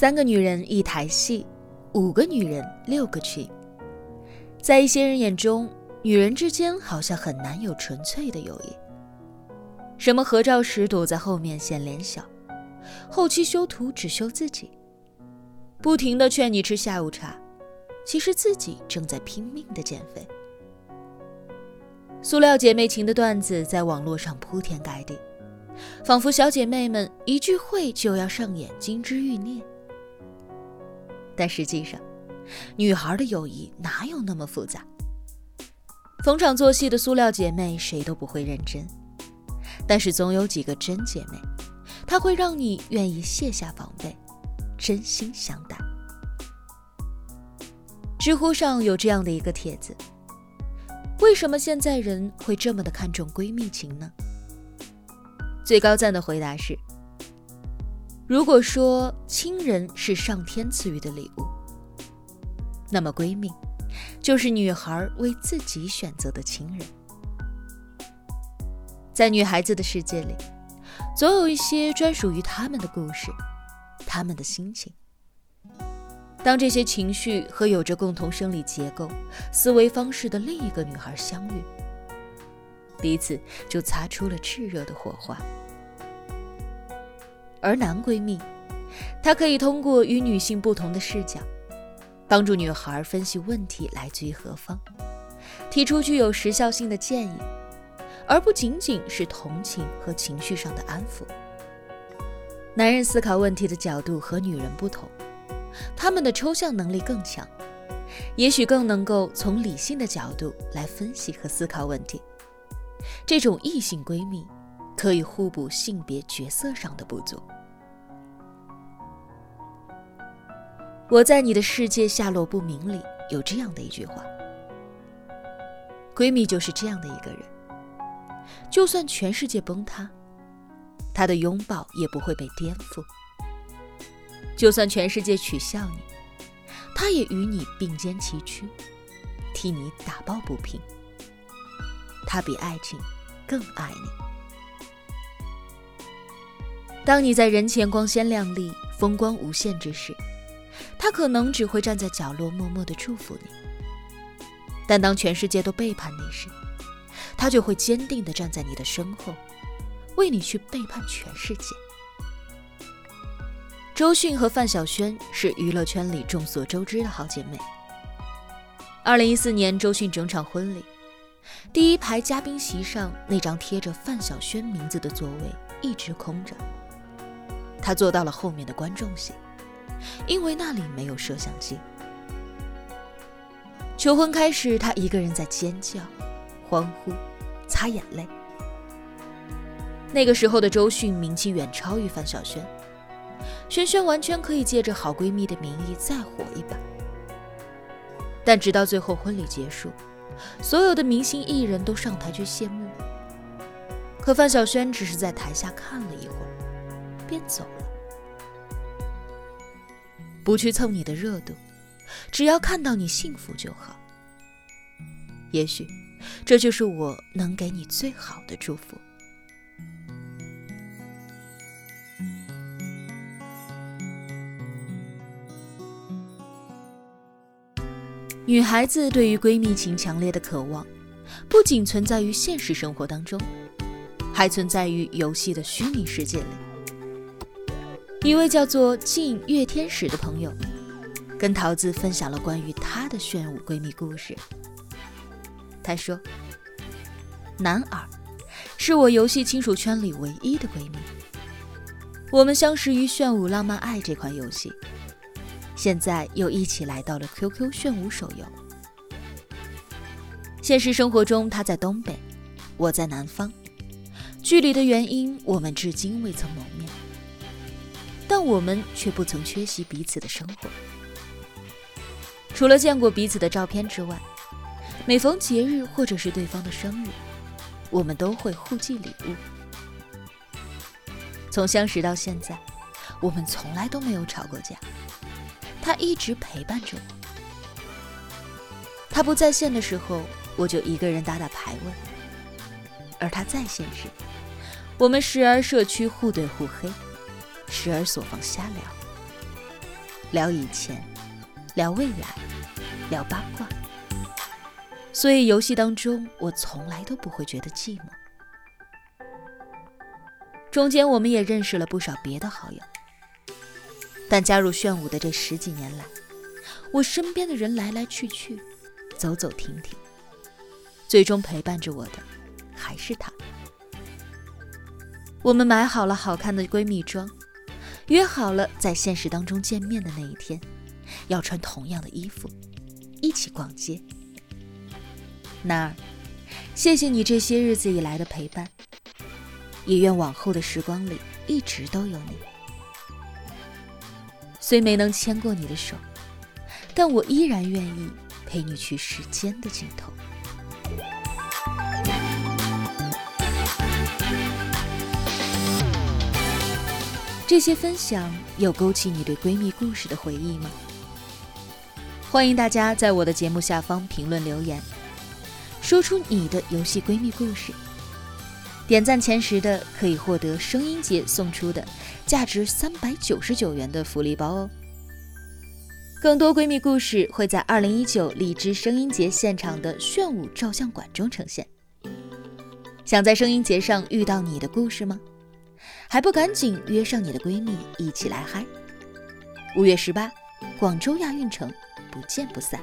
三个女人一台戏，五个女人六个群。在一些人眼中，女人之间好像很难有纯粹的友谊。什么合照时躲在后面显脸小，后期修图只修自己，不停的劝你吃下午茶，其实自己正在拼命的减肥。塑料姐妹情的段子在网络上铺天盖地，仿佛小姐妹们一聚会就要上演金枝玉孽。但实际上，女孩的友谊哪有那么复杂？逢场作戏的塑料姐妹谁都不会认真，但是总有几个真姐妹，她会让你愿意卸下防备，真心相待。知乎上有这样的一个帖子：为什么现在人会这么的看重闺蜜情呢？最高赞的回答是。如果说亲人是上天赐予的礼物，那么闺蜜就是女孩为自己选择的亲人。在女孩子的世界里，总有一些专属于她们的故事，她们的心情。当这些情绪和有着共同生理结构、思维方式的另一个女孩相遇，彼此就擦出了炽热的火花。而男闺蜜，他可以通过与女性不同的视角，帮助女孩分析问题来自于何方，提出具有时效性的建议，而不仅仅是同情和情绪上的安抚。男人思考问题的角度和女人不同，他们的抽象能力更强，也许更能够从理性的角度来分析和思考问题。这种异性闺蜜。可以互补性别角色上的不足。我在你的世界下落不明里有这样的一句话：闺蜜就是这样的一个人，就算全世界崩塌，她的拥抱也不会被颠覆；就算全世界取笑你，她也与你并肩齐驱，替你打抱不平。她比爱情更爱你。当你在人前光鲜亮丽、风光无限之时，他可能只会站在角落默默的祝福你；但当全世界都背叛你时，他就会坚定的站在你的身后，为你去背叛全世界。周迅和范晓萱是娱乐圈里众所周知的好姐妹。二零一四年，周迅整场婚礼，第一排嘉宾席上那张贴着范晓萱名字的座位一直空着。他坐到了后面的观众席，因为那里没有摄像机。求婚开始，他一个人在尖叫、欢呼、擦眼泪。那个时候的周迅名气远超于范晓萱，萱萱完全可以借着好闺蜜的名义再火一把。但直到最后婚礼结束，所有的明星艺人都上台去谢幕，可范晓萱只是在台下看了一会儿。便走了，不去蹭你的热度，只要看到你幸福就好。也许，这就是我能给你最好的祝福。女孩子对于闺蜜情强烈的渴望，不仅存在于现实生活当中，还存在于游戏的虚拟世界里。一位叫做静月天使的朋友，跟桃子分享了关于她的炫舞闺蜜故事。她说：“男二是我游戏亲属圈里唯一的闺蜜，我们相识于炫舞浪漫爱这款游戏，现在又一起来到了 QQ 炫舞手游。现实生活中，她在东北，我在南方，距离的原因，我们至今未曾谋面。”但我们却不曾缺席彼此的生活。除了见过彼此的照片之外，每逢节日或者是对方的生日，我们都会互寄礼物。从相识到现在，我们从来都没有吵过架。他一直陪伴着我。他不在线的时候，我就一个人打打排位；而他在线时，我们时而社区互怼互黑。时而所放瞎聊，聊以前，聊未来，聊八卦。所以游戏当中，我从来都不会觉得寂寞。中间我们也认识了不少别的好友，但加入炫舞的这十几年来，我身边的人来来去去，走走停停，最终陪伴着我的还是他。我们买好了好看的闺蜜装，约好了在现实当中见面的那一天，要穿同样的衣服，一起逛街。那儿，谢谢你这些日子以来的陪伴。也愿往后的时光里一直都有你。虽没能牵过你的手，但我依然愿意陪你去时间的尽头。这些分享有勾起你对闺蜜故事的回忆吗？欢迎大家在我的节目下方评论留言，说出你的游戏闺蜜故事。点赞前十的可以获得声音节送出的价值三百九十九元的福利包哦！更多闺蜜故事会在二零一九荔枝声音节现场的炫舞照相馆中呈现。想在声音节上遇到你的故事吗？还不赶紧约上你的闺蜜一起来嗨！五月十八，广州亚运城，不见不散。